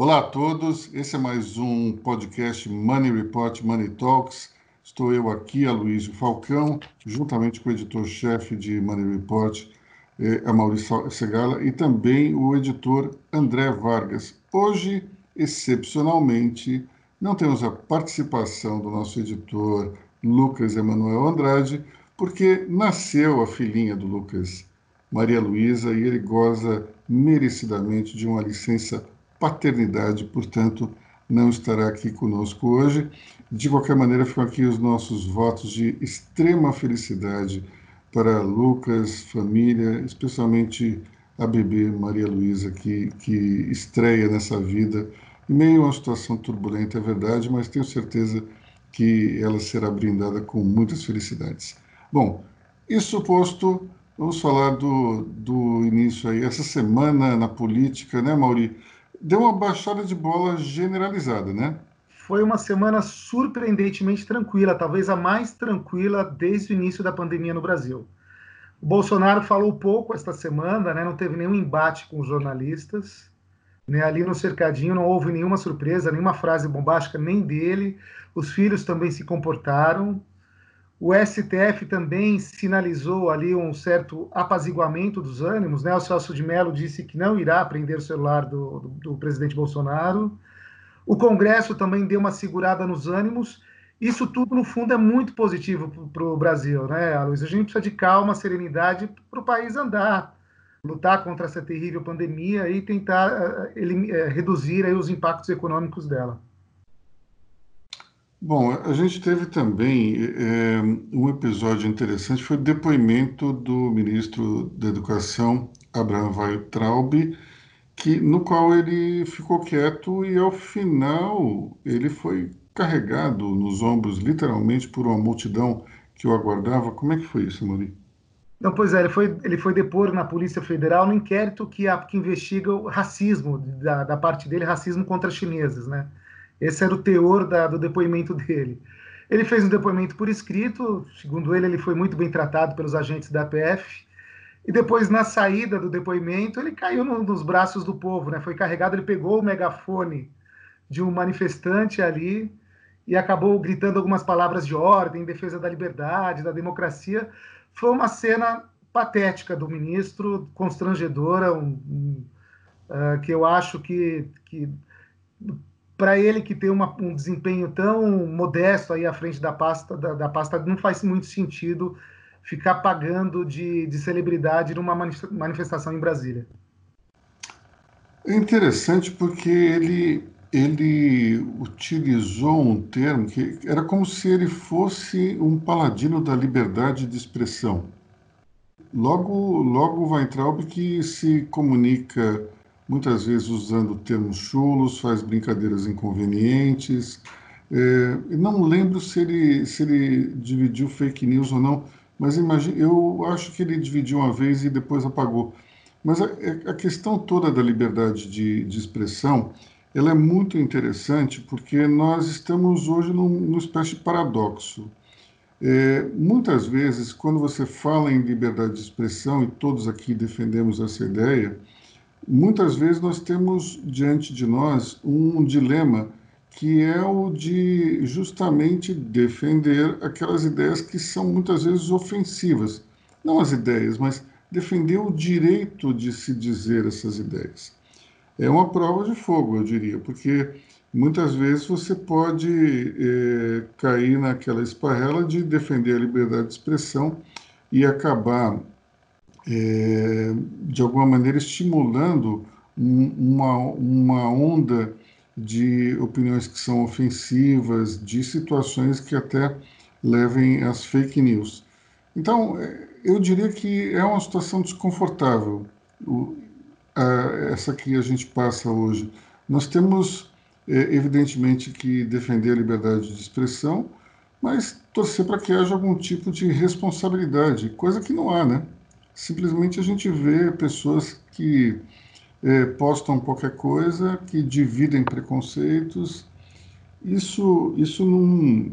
Olá a todos, esse é mais um podcast Money Report Money Talks. Estou eu aqui, Aloysio Falcão, juntamente com o editor-chefe de Money Report, eh, a Maurício Segala, e também o editor André Vargas. Hoje, excepcionalmente, não temos a participação do nosso editor Lucas Emanuel Andrade, porque nasceu a filhinha do Lucas, Maria Luísa, e ele goza merecidamente de uma licença paternidade, portanto, não estará aqui conosco hoje. De qualquer maneira, ficam aqui os nossos votos de extrema felicidade para Lucas, família, especialmente a bebê Maria Luísa, que, que estreia nessa vida, meio uma situação turbulenta, é verdade, mas tenho certeza que ela será brindada com muitas felicidades. Bom, isso posto, vamos falar do, do início aí, essa semana na política, né, Mauri? Deu uma baixada de bola generalizada, né? Foi uma semana surpreendentemente tranquila, talvez a mais tranquila desde o início da pandemia no Brasil. O Bolsonaro falou pouco esta semana, né? não teve nenhum embate com os jornalistas. Né? Ali no cercadinho não houve nenhuma surpresa, nenhuma frase bombástica, nem dele. Os filhos também se comportaram. O STF também sinalizou ali um certo apaziguamento dos ânimos, né? O Celso de Mello disse que não irá prender o celular do, do, do presidente Bolsonaro. O Congresso também deu uma segurada nos ânimos. Isso tudo, no fundo, é muito positivo para o Brasil, né, Luiz? A gente precisa de calma, serenidade para o país andar, lutar contra essa terrível pandemia e tentar uh, ele, uh, reduzir aí, os impactos econômicos dela. Bom, a gente teve também é, um episódio interessante, foi o depoimento do ministro da Educação, Abraham Weintraub, que, no qual ele ficou quieto e, ao final, ele foi carregado nos ombros, literalmente, por uma multidão que o aguardava. Como é que foi isso, Mori? Não, pois é, ele foi, ele foi depor na Polícia Federal no inquérito que, que investiga o racismo, da, da parte dele, racismo contra chineses, né? Esse era o teor da, do depoimento dele. Ele fez um depoimento por escrito, segundo ele, ele foi muito bem tratado pelos agentes da PF. E depois, na saída do depoimento, ele caiu no, nos braços do povo, né? Foi carregado, ele pegou o megafone de um manifestante ali e acabou gritando algumas palavras de ordem, em defesa da liberdade, da democracia. Foi uma cena patética do ministro, constrangedora, um, um, uh, que eu acho que, que para ele que tem uma, um desempenho tão modesto aí à frente da pasta, da, da, pasta, não faz muito sentido ficar pagando de, de celebridade numa manifestação em Brasília. É interessante porque ele, ele utilizou um termo que era como se ele fosse um paladino da liberdade de expressão. Logo, logo Weintraub que se comunica muitas vezes usando termos chulos, faz brincadeiras inconvenientes. É, não lembro se ele, se ele dividiu fake news ou não, mas imagine, eu acho que ele dividiu uma vez e depois apagou. Mas a, a questão toda da liberdade de, de, expressão, ela é muito interessante porque nós estamos hoje num, numa espécie de paradoxo. É, muitas vezes, quando você fala em liberdade de expressão, e todos aqui defendemos essa ideia, muitas vezes nós temos diante de nós um dilema que é o de justamente defender aquelas ideias que são muitas vezes ofensivas. Não as ideias, mas defender o direito de se dizer essas ideias. É uma prova de fogo, eu diria, porque muitas vezes você pode é, cair naquela esparrela de defender a liberdade de expressão e acabar é, de alguma maneira estimulando um, uma, uma onda de opiniões que são ofensivas, de situações que até levem às fake news. Então, é, eu diria que é uma situação desconfortável, o, a, essa que a gente passa hoje. Nós temos, é, evidentemente, que defender a liberdade de expressão, mas torcer para que haja algum tipo de responsabilidade, coisa que não há, né? Simplesmente a gente vê pessoas que é, postam qualquer coisa, que dividem preconceitos. Isso, isso num,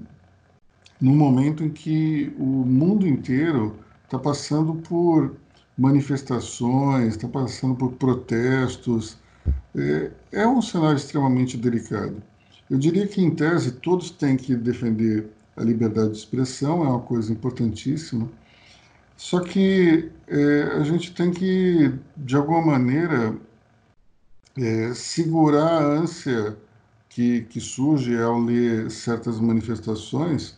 num momento em que o mundo inteiro está passando por manifestações, está passando por protestos, É, é um cenário extremamente delicado. Eu diria que, em tese, todos têm que defender a liberdade de expressão, é uma coisa importantíssima. Só que é, a gente tem que, de alguma maneira, é, segurar a ânsia que, que surge ao ler certas manifestações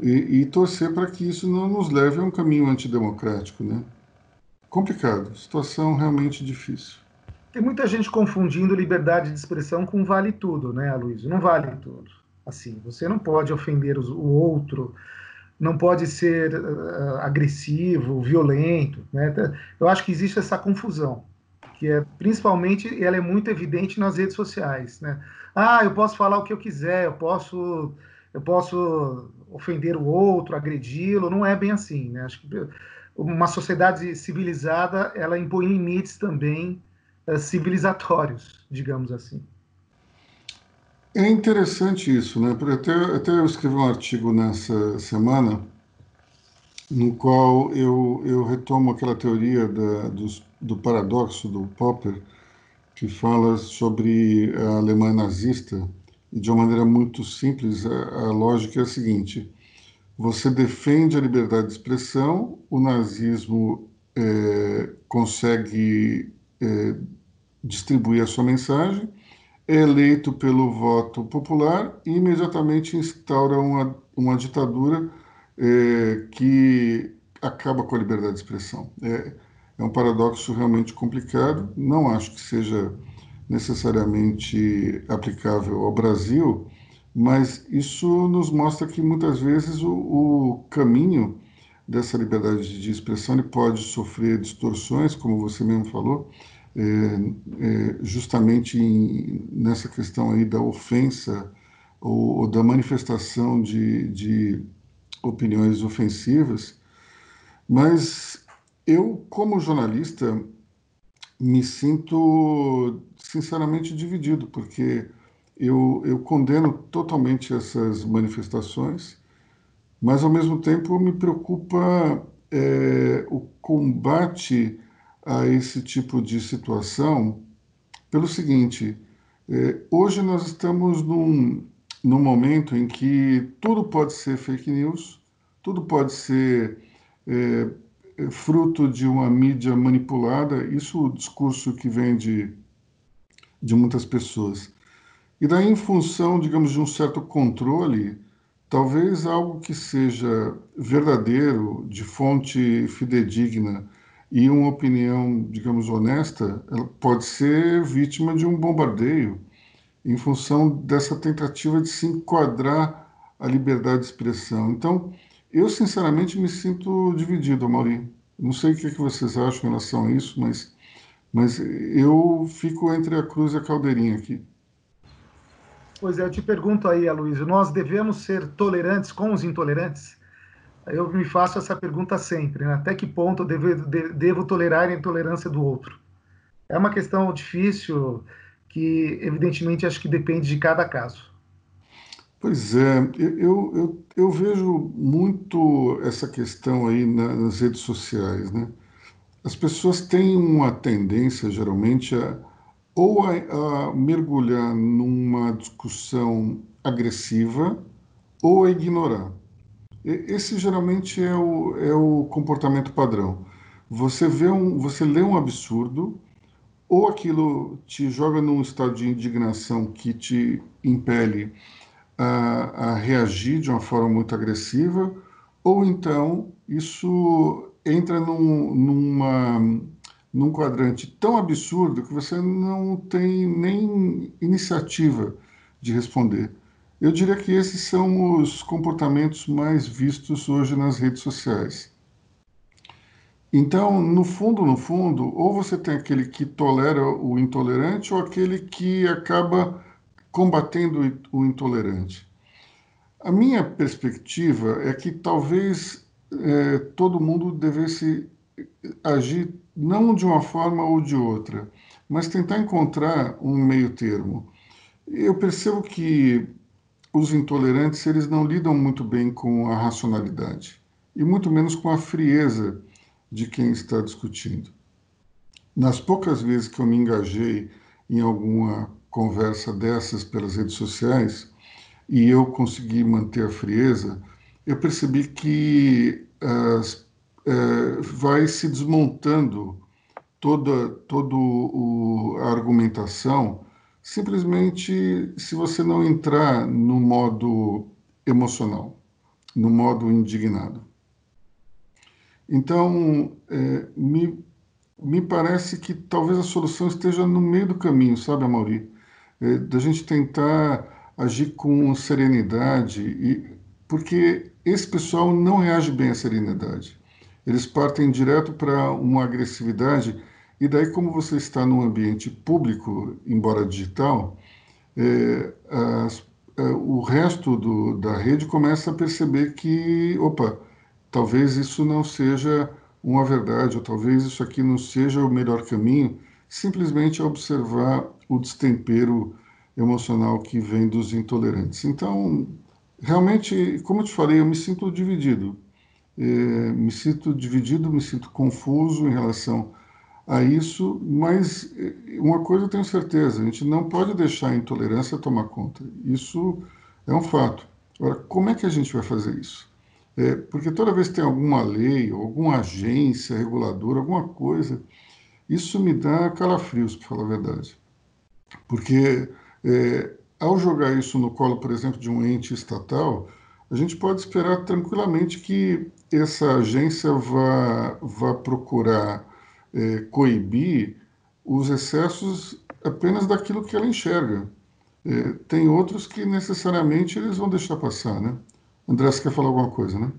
e, e torcer para que isso não nos leve a um caminho antidemocrático, né? Complicado, situação realmente difícil. Tem muita gente confundindo liberdade de expressão com vale tudo, né, Aloysio? Não vale tudo. Assim, você não pode ofender o outro, não pode ser uh, agressivo, violento, né? Eu acho que existe essa confusão, que é principalmente ela é muito evidente nas redes sociais, né? Ah, eu posso falar o que eu quiser, eu posso eu posso ofender o outro, agredi-lo, não é bem assim, né? Acho que uma sociedade civilizada, ela impõe limites também uh, civilizatórios, digamos assim. É interessante isso, né? Até, até eu escrevi um artigo nessa semana no qual eu, eu retomo aquela teoria da, dos, do paradoxo do Popper, que fala sobre a Alemanha nazista, e de uma maneira muito simples, a, a lógica é a seguinte: você defende a liberdade de expressão, o nazismo é, consegue é, distribuir a sua mensagem, eleito pelo voto popular e imediatamente instaura uma, uma ditadura é, que acaba com a liberdade de expressão. É, é um paradoxo realmente complicado, não acho que seja necessariamente aplicável ao Brasil, mas isso nos mostra que muitas vezes o, o caminho dessa liberdade de expressão ele pode sofrer distorções, como você mesmo falou, é, é, justamente em, nessa questão aí da ofensa ou, ou da manifestação de, de opiniões ofensivas, mas eu, como jornalista, me sinto sinceramente dividido, porque eu, eu condeno totalmente essas manifestações, mas ao mesmo tempo me preocupa é, o combate a esse tipo de situação pelo seguinte: é, hoje nós estamos num, num momento em que tudo pode ser fake news, tudo pode ser é, é fruto de uma mídia manipulada, isso é o discurso que vem de, de muitas pessoas. E daí, em função, digamos, de um certo controle, talvez algo que seja verdadeiro, de fonte fidedigna e uma opinião, digamos, honesta, ela pode ser vítima de um bombardeio em função dessa tentativa de se enquadrar a liberdade de expressão. Então, eu sinceramente me sinto dividido, Mauri. Não sei o que, é que vocês acham em relação a isso, mas, mas eu fico entre a cruz e a caldeirinha aqui. Pois é, eu te pergunto aí, Aloysio, nós devemos ser tolerantes com os intolerantes? Eu me faço essa pergunta sempre, né? até que ponto eu devo, devo tolerar a intolerância do outro? É uma questão difícil que, evidentemente, acho que depende de cada caso. Pois é, eu, eu, eu vejo muito essa questão aí nas redes sociais, né? As pessoas têm uma tendência, geralmente, a ou a, a mergulhar numa discussão agressiva ou a ignorar. Esse geralmente é o, é o comportamento padrão. Você vê um, você lê um absurdo, ou aquilo te joga num estado de indignação que te impele a, a reagir de uma forma muito agressiva, ou então isso entra num, numa num quadrante tão absurdo que você não tem nem iniciativa de responder. Eu diria que esses são os comportamentos mais vistos hoje nas redes sociais. Então, no fundo, no fundo, ou você tem aquele que tolera o intolerante ou aquele que acaba combatendo o intolerante. A minha perspectiva é que talvez é, todo mundo devesse agir não de uma forma ou de outra, mas tentar encontrar um meio termo. Eu percebo que os intolerantes eles não lidam muito bem com a racionalidade e muito menos com a frieza de quem está discutindo. nas poucas vezes que eu me engajei em alguma conversa dessas pelas redes sociais e eu consegui manter a frieza, eu percebi que as, é, vai se desmontando toda, toda a argumentação simplesmente se você não entrar no modo emocional, no modo indignado. Então, é, me, me parece que talvez a solução esteja no meio do caminho, sabe, Amaury? É, da gente tentar agir com serenidade, e, porque esse pessoal não reage bem à serenidade. Eles partem direto para uma agressividade, e daí, como você está num ambiente público, embora digital, é, as, é, o resto do, da rede começa a perceber que, opa, talvez isso não seja uma verdade, ou talvez isso aqui não seja o melhor caminho, simplesmente observar o destempero emocional que vem dos intolerantes. Então, realmente, como eu te falei, eu me sinto dividido. É, me sinto dividido, me sinto confuso em relação a isso, mas é, uma coisa eu tenho certeza: a gente não pode deixar a intolerância tomar conta. Isso é um fato. Agora, como é que a gente vai fazer isso? É, porque toda vez que tem alguma lei, alguma agência reguladora, alguma coisa, isso me dá calafrios, para falar a verdade. Porque é, ao jogar isso no colo, por exemplo, de um ente estatal, a gente pode esperar tranquilamente que essa agência vá, vá procurar é, coibir os excessos apenas daquilo que ela enxerga. É, tem outros que necessariamente eles vão deixar passar, né? André, você quer falar alguma coisa, né?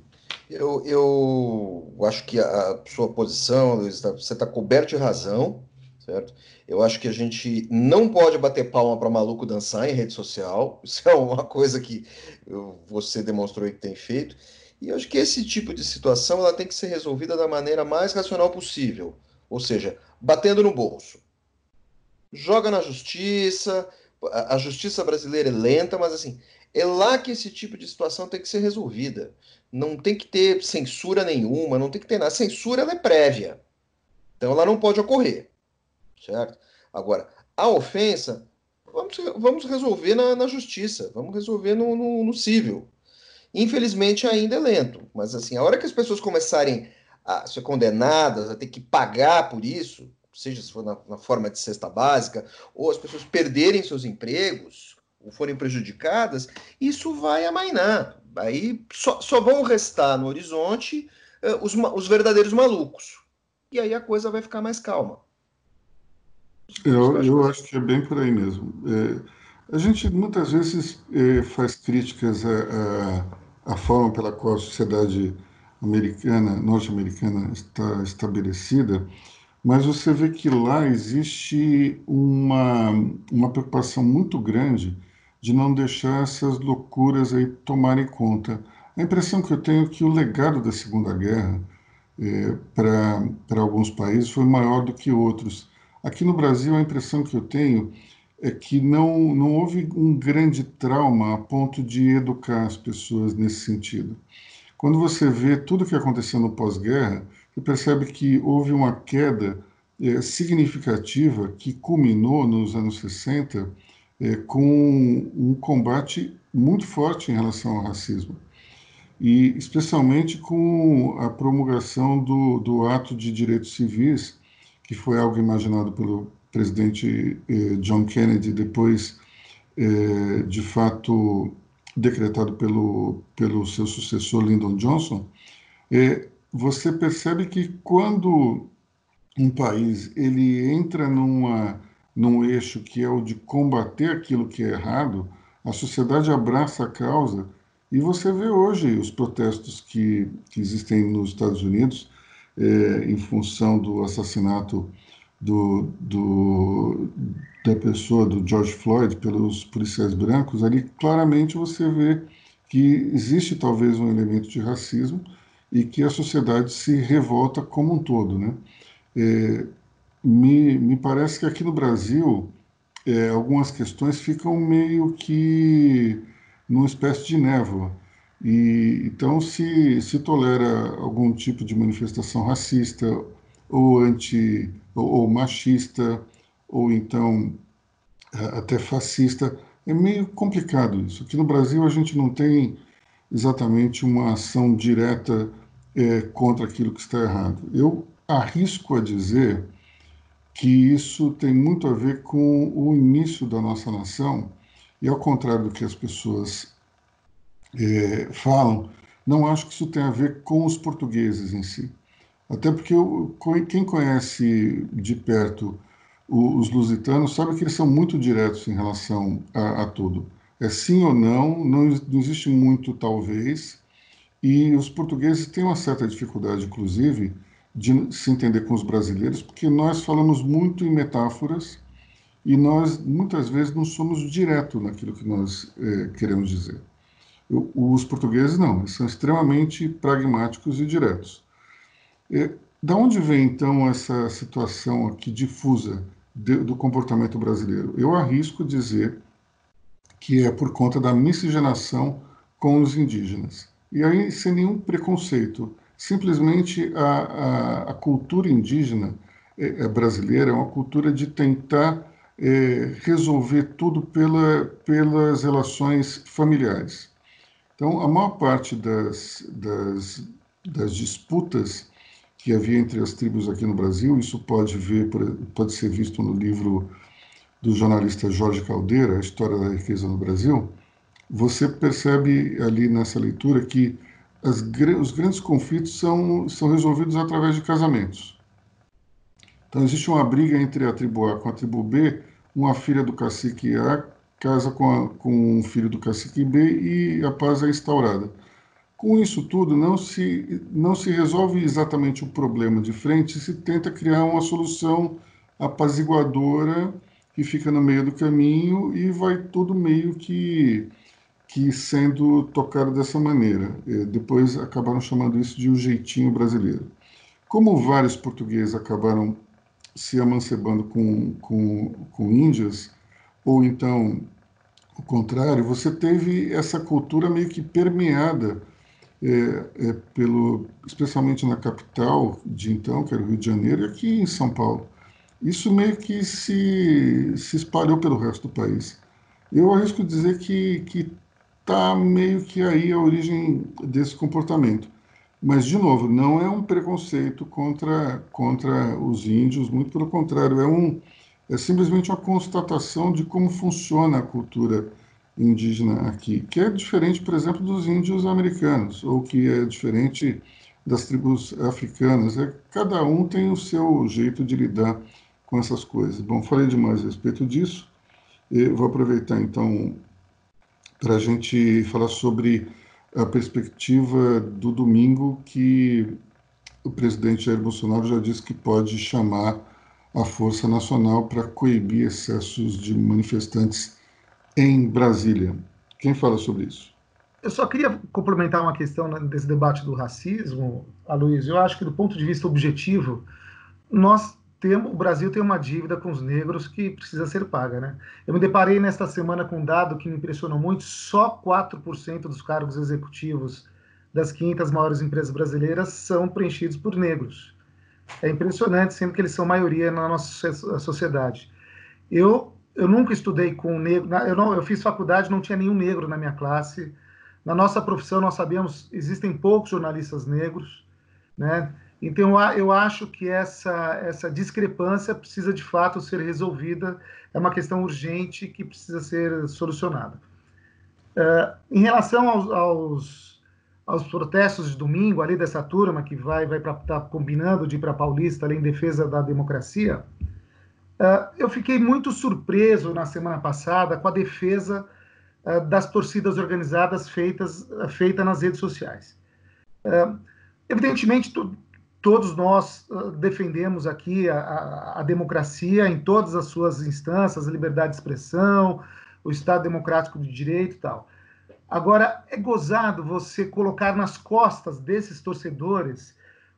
Eu, eu acho que a sua posição, Luiz, tá, você está coberto de razão, certo? Eu acho que a gente não pode bater palma para maluco dançar em rede social. Isso é uma coisa que você demonstrou que tem feito. E eu acho que esse tipo de situação ela tem que ser resolvida da maneira mais racional possível. Ou seja, batendo no bolso. Joga na justiça. A justiça brasileira é lenta, mas assim, é lá que esse tipo de situação tem que ser resolvida. Não tem que ter censura nenhuma, não tem que ter nada. A censura é prévia. Então ela não pode ocorrer certo? Agora, a ofensa, vamos, vamos resolver na, na justiça, vamos resolver no, no, no, civil. Infelizmente ainda é lento, mas assim, a hora que as pessoas começarem a ser condenadas, a ter que pagar por isso, seja se for na, na forma de cesta básica, ou as pessoas perderem seus empregos, ou forem prejudicadas, isso vai amainar. Aí só, só vão restar no horizonte uh, os, os verdadeiros malucos. E aí a coisa vai ficar mais calma. Eu, eu acho que é bem por aí mesmo. É, a gente muitas vezes é, faz críticas à, à, à, forma pela qual a sociedade americana, norte-americana está estabelecida, mas você vê que lá existe uma, uma preocupação muito grande de não deixar essas loucuras aí tomarem conta. A impressão que eu tenho é que o legado da Segunda Guerra é, para alguns países foi maior do que outros Aqui no Brasil, a impressão que eu tenho é que não, não houve um grande trauma a ponto de educar as pessoas nesse sentido. Quando você vê tudo o que aconteceu no pós-guerra, você percebe que houve uma queda é, significativa que culminou nos anos 60 é, com um combate muito forte em relação ao racismo. E especialmente com a promulgação do, do ato de direitos civis, que foi algo imaginado pelo presidente eh, John Kennedy, depois, eh, de fato, decretado pelo, pelo seu sucessor Lyndon Johnson, eh, você percebe que quando um país ele entra numa, num eixo que é o de combater aquilo que é errado, a sociedade abraça a causa. E você vê hoje os protestos que, que existem nos Estados Unidos, é, em função do assassinato do, do, da pessoa, do George Floyd, pelos policiais brancos, ali claramente você vê que existe talvez um elemento de racismo e que a sociedade se revolta como um todo. Né? É, me, me parece que aqui no Brasil é, algumas questões ficam meio que numa espécie de névoa. E, então, se, se tolera algum tipo de manifestação racista ou anti ou, ou machista, ou então até fascista. É meio complicado isso. Aqui no Brasil a gente não tem exatamente uma ação direta é, contra aquilo que está errado. Eu arrisco a dizer que isso tem muito a ver com o início da nossa nação, e ao contrário do que as pessoas é, falam, não acho que isso tenha a ver com os portugueses em si. Até porque eu, quem conhece de perto os lusitanos sabe que eles são muito diretos em relação a, a tudo. É sim ou não, não, não existe muito talvez, e os portugueses têm uma certa dificuldade, inclusive, de se entender com os brasileiros, porque nós falamos muito em metáforas e nós muitas vezes não somos direto naquilo que nós é, queremos dizer. Os portugueses não, eles são extremamente pragmáticos e diretos. E, da onde vem então essa situação aqui difusa de, do comportamento brasileiro? Eu arrisco dizer que é por conta da miscigenação com os indígenas. E aí, sem nenhum preconceito, simplesmente a, a, a cultura indígena é, é brasileira é uma cultura de tentar é, resolver tudo pela, pelas relações familiares. Então, a maior parte das, das, das disputas que havia entre as tribos aqui no Brasil, isso pode, ver, pode ser visto no livro do jornalista Jorge Caldeira, A História da Riqueza no Brasil, você percebe ali nessa leitura que as, os grandes conflitos são, são resolvidos através de casamentos. Então, existe uma briga entre a tribo A com a tribo B, uma filha do cacique A casa com, a, com um filho do cacique B e a paz é instaurada. Com isso tudo, não se, não se resolve exatamente o problema de frente, se tenta criar uma solução apaziguadora que fica no meio do caminho e vai tudo meio que, que sendo tocado dessa maneira. E depois acabaram chamando isso de um jeitinho brasileiro. Como vários portugueses acabaram se amancebando com, com, com índias, ou então o contrário, você teve essa cultura meio que permeada, é, é, pelo, especialmente na capital de então, que era o Rio de Janeiro, e aqui em São Paulo. Isso meio que se, se espalhou pelo resto do país. Eu arrisco dizer que está meio que aí a origem desse comportamento. Mas, de novo, não é um preconceito contra, contra os índios, muito pelo contrário, é um, é simplesmente uma constatação de como funciona a cultura indígena aqui, que é diferente, por exemplo, dos índios americanos, ou que é diferente das tribos africanas. É, cada um tem o seu jeito de lidar com essas coisas. Bom, falei demais a respeito disso. Vou aproveitar então para a gente falar sobre a perspectiva do domingo que o presidente Jair Bolsonaro já disse que pode chamar a Força Nacional para coibir excessos de manifestantes em Brasília. Quem fala sobre isso? Eu só queria complementar uma questão desse debate do racismo, Aloysio. Eu acho que, do ponto de vista objetivo, nós temos, o Brasil tem uma dívida com os negros que precisa ser paga. Né? Eu me deparei nesta semana com um dado que me impressionou muito: só 4% dos cargos executivos das 500 maiores empresas brasileiras são preenchidos por negros é impressionante, sendo que eles são maioria na nossa sociedade. Eu, eu nunca estudei com negro, eu, não, eu fiz faculdade, não tinha nenhum negro na minha classe. Na nossa profissão, nós sabemos, existem poucos jornalistas negros, né? Então, eu acho que essa, essa discrepância precisa, de fato, ser resolvida. É uma questão urgente que precisa ser solucionada. Uh, em relação aos, aos aos protestos de domingo ali dessa turma que vai vai estar tá combinando de ir para Paulista ali em defesa da democracia, eu fiquei muito surpreso na semana passada com a defesa uh, das torcidas organizadas feitas uh, feita nas redes sociais. evidentemente, todos nós defendemos aqui a, a, a, democracia em todas as suas instâncias, a liberdade de expressão, o Estado democrático de direito e tal. Agora, é gozado você colocar nas costas desses torcedores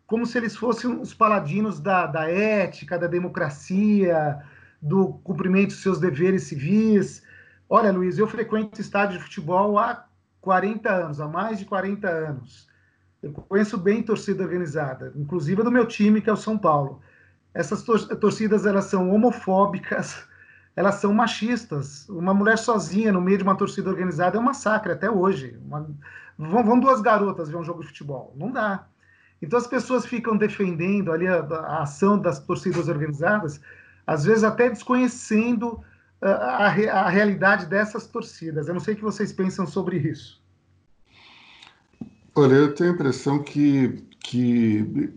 como se eles fossem os paladinos da, da ética, da democracia, do cumprimento dos seus deveres civis. Olha, Luiz, eu frequento estádio de futebol há 40 anos, há mais de 40 anos. Eu conheço bem torcida organizada, inclusive do meu time, que é o São Paulo. Essas tor torcidas elas são homofóbicas, elas são machistas. Uma mulher sozinha no meio de uma torcida organizada é um massacre até hoje. Uma... Vão, duas garotas ver um jogo de futebol. Não dá. Então as pessoas ficam defendendo ali a, a ação das torcidas organizadas, às vezes até desconhecendo a, a, a realidade dessas torcidas. Eu não sei o que vocês pensam sobre isso. Olha, eu tenho a impressão que, que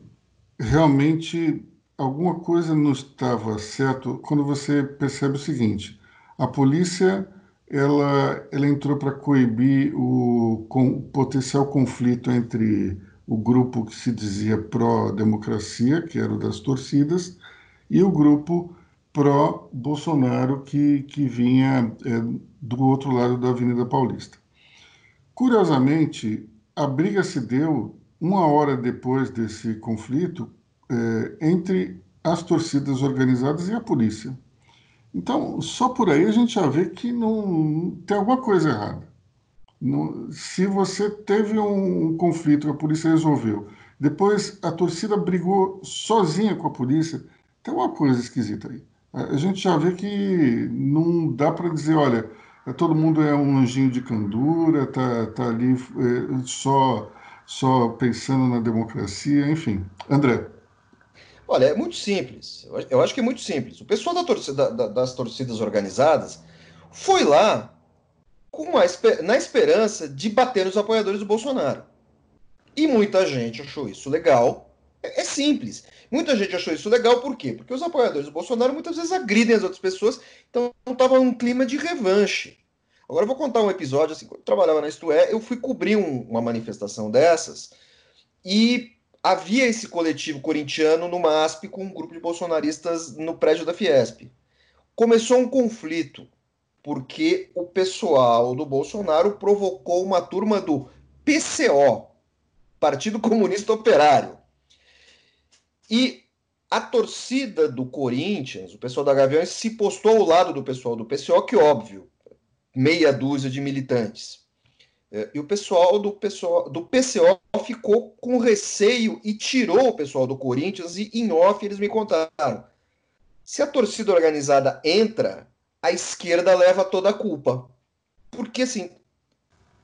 realmente alguma coisa não estava certo quando você percebe o seguinte: a polícia ela, ela entrou para coibir o com, potencial conflito entre o grupo que se dizia pró-democracia, que era o das torcidas, e o grupo pró-Bolsonaro, que, que vinha é, do outro lado da Avenida Paulista. Curiosamente, a briga se deu uma hora depois desse conflito é, entre as torcidas organizadas e a polícia. Então, só por aí a gente já vê que não tem alguma coisa errada. Se você teve um, um conflito que a polícia resolveu, depois a torcida brigou sozinha com a polícia, tem uma coisa esquisita aí. A gente já vê que não dá para dizer, olha, todo mundo é um anjinho de candura, tá, tá ali é, só, só pensando na democracia, enfim. André. Olha, é muito simples. Eu acho que é muito simples. O pessoal da torcida, da, das torcidas organizadas foi lá com uma, na esperança de bater nos apoiadores do Bolsonaro. E muita gente achou isso legal. É, é simples. Muita gente achou isso legal, por quê? Porque os apoiadores do Bolsonaro muitas vezes agridem as outras pessoas, então estava um clima de revanche. Agora eu vou contar um episódio, assim, quando eu trabalhava na Isto É, eu fui cobrir um, uma manifestação dessas e havia esse coletivo corintiano no MASP com um grupo de bolsonaristas no prédio da Fiesp. Começou um conflito, porque o pessoal do Bolsonaro provocou uma turma do PCO, Partido Comunista Operário. E a torcida do Corinthians, o pessoal da Gaviões, se postou ao lado do pessoal do PCO, que óbvio, meia dúzia de militantes. É, e o pessoal do, pessoal do PCO ficou com receio e tirou o pessoal do Corinthians e em off eles me contaram. Se a torcida organizada entra, a esquerda leva toda a culpa. Porque assim,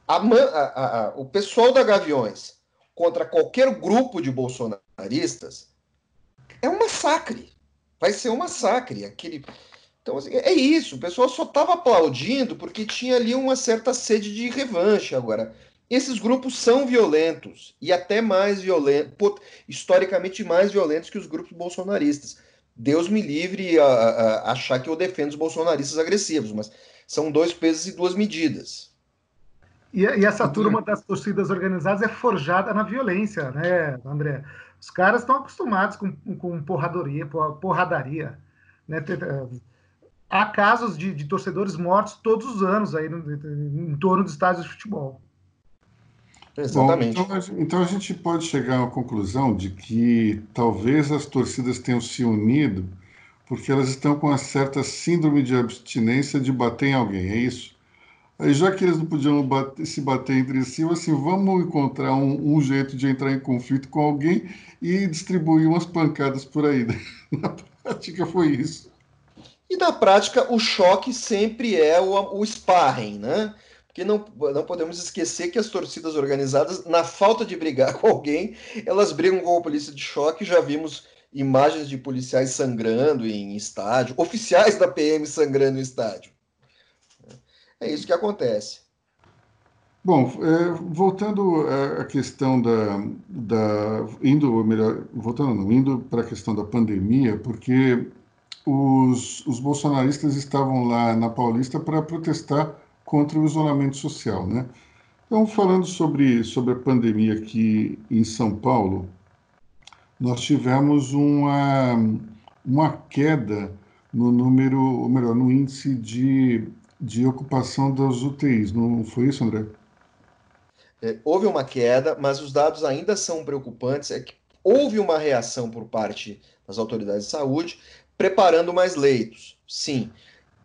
a, a, a, o pessoal da Gaviões contra qualquer grupo de bolsonaristas é um massacre. Vai ser um massacre. Aquele, então, assim, é isso. O pessoal só estava aplaudindo porque tinha ali uma certa sede de revanche. Agora, esses grupos são violentos e até mais violentos, historicamente mais violentos que os grupos bolsonaristas. Deus me livre a, a, a achar que eu defendo os bolsonaristas agressivos, mas são dois pesos e duas medidas. E, e essa turma das torcidas organizadas é forjada na violência, né, André? Os caras estão acostumados com, com porradoria, porradaria, né? há casos de, de, torcedores mortos todos os anos aí no, em torno dos estádios de futebol. Exatamente. Bom, então, então, a gente pode chegar à conclusão de que talvez as torcidas tenham se unido porque elas estão com uma certa síndrome de abstinência de bater em alguém, é isso? Aí já que eles não podiam bater, se bater entre si, assim, vamos encontrar um, um, jeito de entrar em conflito com alguém e distribuir umas pancadas por aí. Na prática foi isso. E na prática, o choque sempre é o, o sparring, né? Porque não, não podemos esquecer que as torcidas organizadas, na falta de brigar com alguém, elas brigam com a polícia de choque. Já vimos imagens de policiais sangrando em estádio, oficiais da PM sangrando em estádio. É isso que acontece. Bom, é, voltando à questão da, da indo melhor, voltando não, indo para a questão da pandemia, porque os, os bolsonaristas estavam lá na Paulista para protestar contra o isolamento social, né? Então, falando sobre, sobre a pandemia aqui em São Paulo, nós tivemos uma, uma queda no número, ou melhor, no índice de, de ocupação das UTIs, não foi isso, André? É, houve uma queda, mas os dados ainda são preocupantes. É que houve uma reação por parte das autoridades de saúde, preparando mais leitos, sim.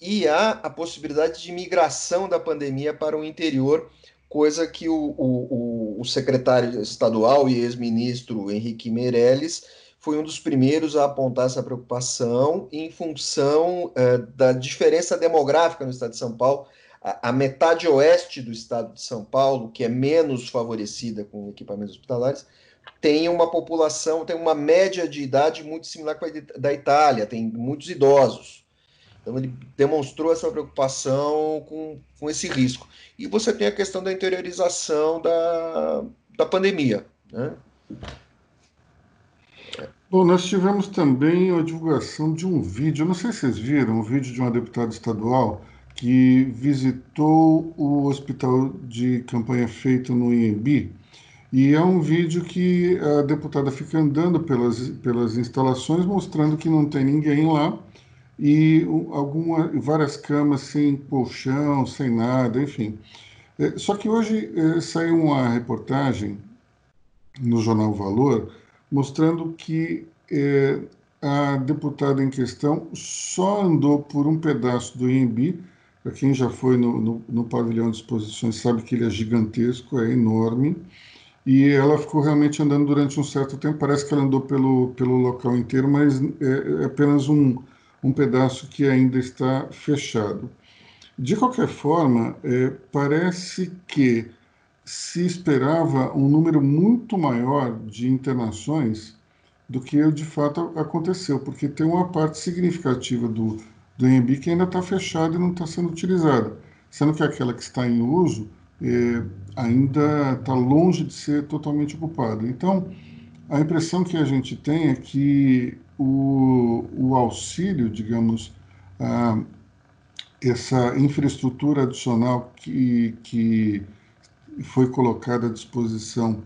E há a possibilidade de migração da pandemia para o interior coisa que o, o, o secretário estadual e ex-ministro Henrique Meirelles foi um dos primeiros a apontar essa preocupação em função eh, da diferença demográfica no estado de São Paulo. A, a, metade oeste do estado de São Paulo, que é menos favorecida com equipamentos hospitalares, tem uma população, tem uma média de idade muito similar com a da Itália, tem muitos idosos. Então, ele demonstrou essa preocupação com, com esse risco. E você tem a questão da interiorização da, da pandemia. Né? Bom, nós tivemos também a divulgação de um vídeo, não sei se vocês viram, um vídeo de uma deputada estadual que visitou o hospital de campanha feito no INB, e é um vídeo que a deputada fica andando pelas, pelas instalações, mostrando que não tem ninguém lá, e alguma, várias camas sem colchão, sem nada, enfim. É, só que hoje é, saiu uma reportagem no jornal Valor mostrando que é, a deputada em questão só andou por um pedaço do INB. Para quem já foi no, no, no, pavilhão de exposições sabe que ele é gigantesco, é enorme. E ela ficou realmente andando durante um certo tempo. Parece que ela andou pelo, pelo local inteiro, mas é, é apenas um, um pedaço que ainda está fechado. De qualquer forma, é, parece que se esperava um número muito maior de internações do que de fato aconteceu, porque tem uma parte significativa do, do EMB que ainda está fechada e não está sendo utilizada, sendo que aquela que está em uso é, ainda está longe de ser totalmente ocupada. Então, a impressão que a gente tem é que o, o auxílio, digamos, ah, essa infraestrutura adicional que, que foi colocada à disposição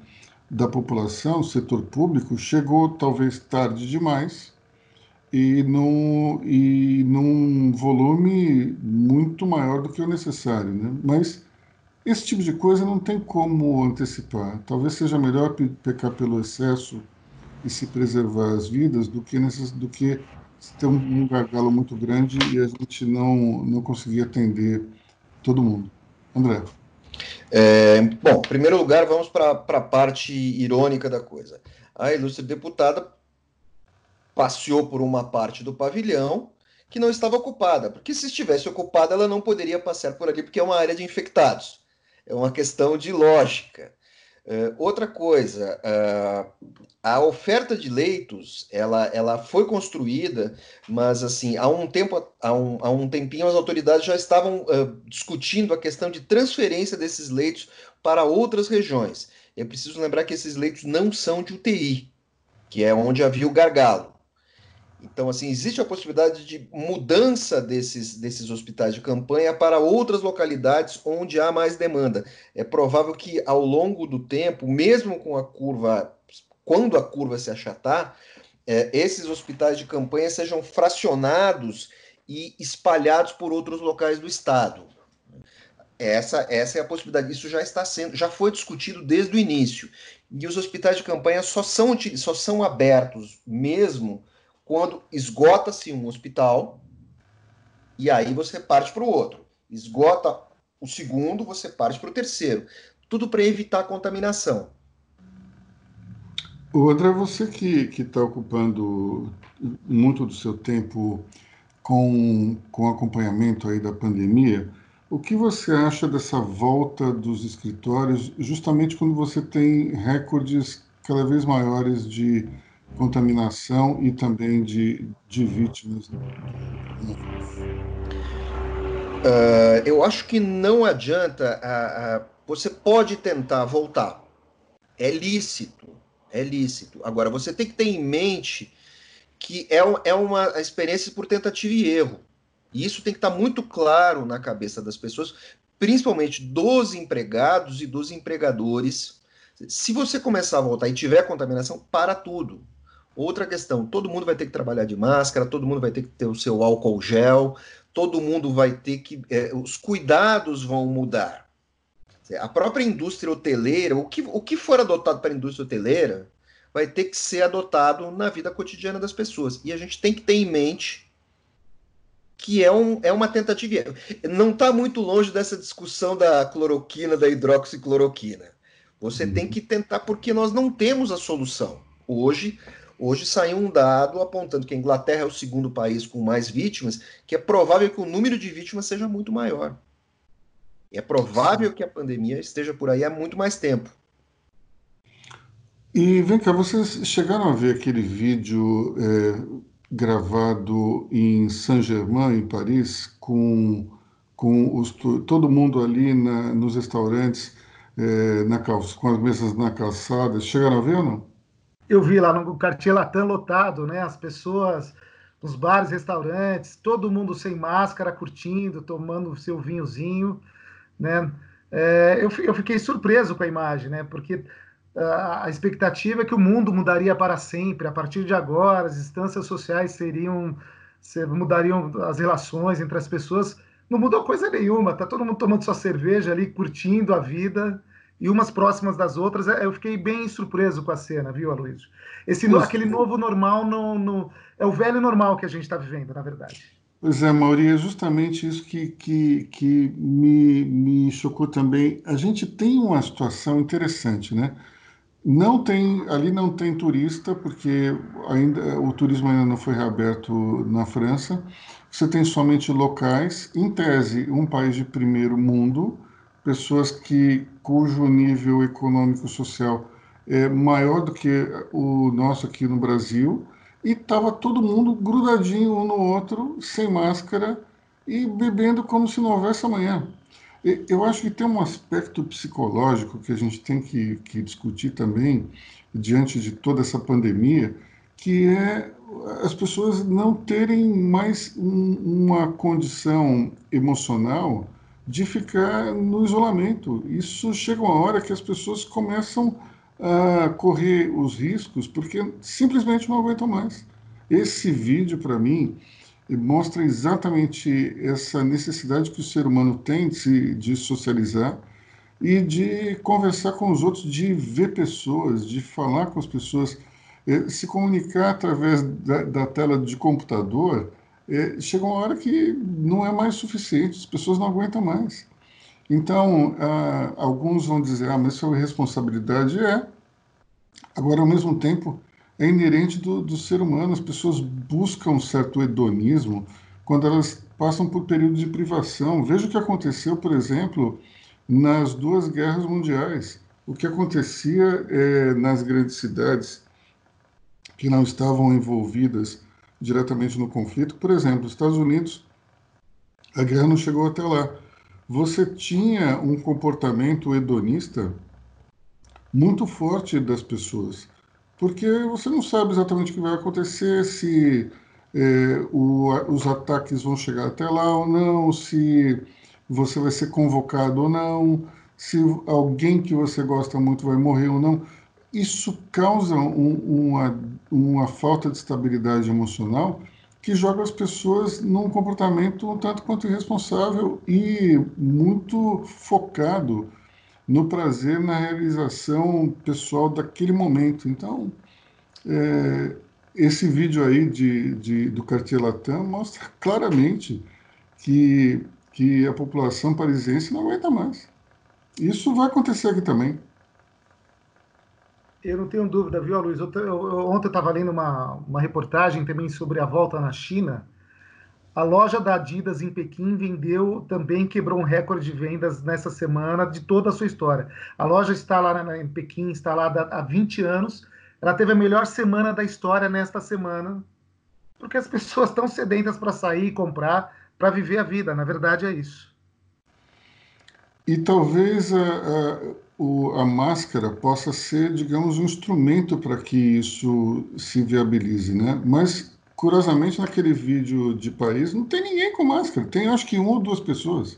da população, setor público, chegou talvez tarde demais e num, e num volume muito maior do que o necessário. Né? Mas esse tipo de coisa não tem como antecipar. Talvez seja melhor pecar pelo excesso e se preservar as vidas do que, do que ter um gargalo muito grande e a gente não, não conseguir atender todo mundo. André. É, bom, em primeiro lugar, vamos para a parte irônica da coisa. A ilustre deputada passeou por uma parte do pavilhão que não estava ocupada, porque se estivesse ocupada, ela não poderia passar por ali, porque é uma área de infectados. É uma questão de lógica. Uh, outra coisa, uh, a oferta de leitos, ela, ela foi construída, mas assim, há um tempo, há um, há um tempinho as autoridades já estavam uh, discutindo a questão de transferência desses leitos para outras regiões. É preciso lembrar que esses leitos não são de UTI, que é onde havia o gargalo. Então, assim, existe a possibilidade de mudança desses, desses hospitais de campanha para outras localidades onde há mais demanda. É provável que ao longo do tempo, mesmo com a curva, quando a curva se achatar, é, esses hospitais de campanha sejam fracionados e espalhados por outros locais do estado. Essa, essa é a possibilidade. Isso já está sendo, já foi discutido desde o início. E os hospitais de campanha só são, só são abertos mesmo quando esgota-se um hospital e aí você parte para o outro. Esgota o segundo, você parte para o terceiro. Tudo para evitar a contaminação. O André, você que está ocupando muito do seu tempo com, com acompanhamento aí da pandemia, o que você acha dessa volta dos escritórios, justamente quando você tem recordes cada vez maiores de contaminação e também de, de vítimas. Uh, eu acho que não adianta. Você pode tentar voltar. É lícito. É lícito. Agora, você tem que ter em mente que é, é uma experiência por tentativa e erro. E isso tem que estar muito claro na cabeça das pessoas, principalmente dos empregados e dos empregadores. Se você começar a voltar e tiver contaminação, para tudo. Outra questão, todo mundo vai ter que trabalhar de máscara, todo mundo vai ter que ter o seu álcool gel, todo mundo vai ter que. É, os cuidados vão mudar. A própria indústria hoteleira, o que, o que for adotado para a indústria hoteleira, vai ter que ser adotado na vida cotidiana das pessoas. E a gente tem que ter em mente que é, um, é uma tentativa. Não está muito longe dessa discussão da cloroquina, da hidroxicloroquina. Você uhum. tem que tentar, porque nós não temos a solução. Hoje, hoje saiu um dado apontando que a Inglaterra é o segundo país com mais vítimas, que é provável que o número de vítimas seja muito maior. É provável que a pandemia esteja por aí há muito mais tempo. E vem cá, vocês chegaram a ver aquele vídeo é, gravado em Saint-Germain, em Paris, com, com os, todo mundo ali na, nos restaurantes, é, na, com as mesas na calçada. Chegaram a ver ou não? Eu vi lá no Cartier Latam lotado, né? As pessoas nos bares, restaurantes, todo mundo sem máscara, curtindo, tomando seu vinhozinho, né? É, eu, eu fiquei surpreso com a imagem, né? Porque a expectativa é que o mundo mudaria para sempre. A partir de agora, as instâncias sociais seriam mudariam as relações entre as pessoas. Não mudou coisa nenhuma. Tá todo mundo tomando sua cerveja ali, curtindo a vida e umas próximas das outras. Eu fiquei bem surpreso com a cena, viu, Aloysio? Esse Nossa, aquele novo normal não, não, é o velho normal que a gente está vivendo, na verdade. Pois é, Mauri, é justamente isso que, que, que me, me chocou também. A gente tem uma situação interessante, né? Não tem, ali não tem turista, porque ainda o turismo ainda não foi reaberto na França. Você tem somente locais, em tese, um país de primeiro mundo, pessoas que cujo nível econômico social é maior do que o nosso aqui no Brasil, e estava todo mundo grudadinho um no outro, sem máscara e bebendo como se não houvesse amanhã. Eu acho que tem um aspecto psicológico que a gente tem que, que discutir também, diante de toda essa pandemia, que é as pessoas não terem mais um, uma condição emocional de ficar no isolamento. Isso chega uma hora que as pessoas começam a correr os riscos porque simplesmente não aguentam mais. Esse vídeo, para mim, mostra exatamente essa necessidade que o ser humano tem de, se, de socializar e de conversar com os outros, de ver pessoas, de falar com as pessoas, é, se comunicar através da, da tela de computador. É, chega uma hora que não é mais suficiente, as pessoas não aguentam mais. Então, ah, alguns vão dizer, ah, mas isso é responsabilidade. É. Agora, ao mesmo tempo, é inerente do, do ser humano. As pessoas buscam um certo hedonismo quando elas passam por períodos de privação. Veja o que aconteceu, por exemplo, nas duas guerras mundiais. O que acontecia é, nas grandes cidades que não estavam envolvidas diretamente no conflito, por exemplo, os Estados Unidos, a guerra não chegou até lá. Você tinha um comportamento hedonista muito forte das pessoas porque você não sabe exatamente o que vai acontecer, se é, o, os ataques vão chegar até lá ou não, se você vai ser convocado ou não, se alguém que você gosta muito vai morrer ou não. Isso causa um, uma, uma falta de estabilidade emocional que joga as pessoas num comportamento um tanto quanto irresponsável e muito focado no prazer, na realização pessoal daquele momento. Então, é, esse vídeo aí de, de, do Cartier Latam mostra claramente que, que a população parisiense não aguenta mais. Isso vai acontecer aqui também. Eu não tenho dúvida, viu, Luiz? Eu, eu, ontem eu estava lendo uma, uma reportagem também sobre a volta na China a loja da Adidas em Pequim vendeu, também quebrou um recorde de vendas nessa semana de toda a sua história. A loja está lá em Pequim, instalada há 20 anos. Ela teve a melhor semana da história nesta semana, porque as pessoas estão sedentas para sair e comprar, para viver a vida. Na verdade, é isso. E talvez a, a, o, a máscara possa ser, digamos, um instrumento para que isso se viabilize, né? Mas Curiosamente, naquele vídeo de Paris, não tem ninguém com máscara. Tem acho que uma ou duas pessoas.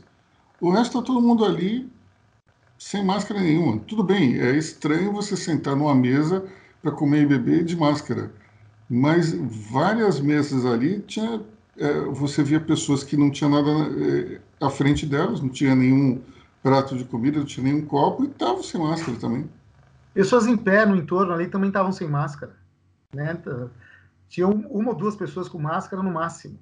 O resto está todo mundo ali sem máscara nenhuma. Tudo bem, é estranho você sentar numa mesa para comer e beber de máscara. Mas várias mesas ali tinha, é, você via pessoas que não tinha nada é, à frente delas, não tinha nenhum prato de comida, não tinha nenhum copo e estavam sem máscara também. Pessoas em pé no entorno ali também estavam sem máscara. Né? tinham uma ou duas pessoas com máscara no máximo.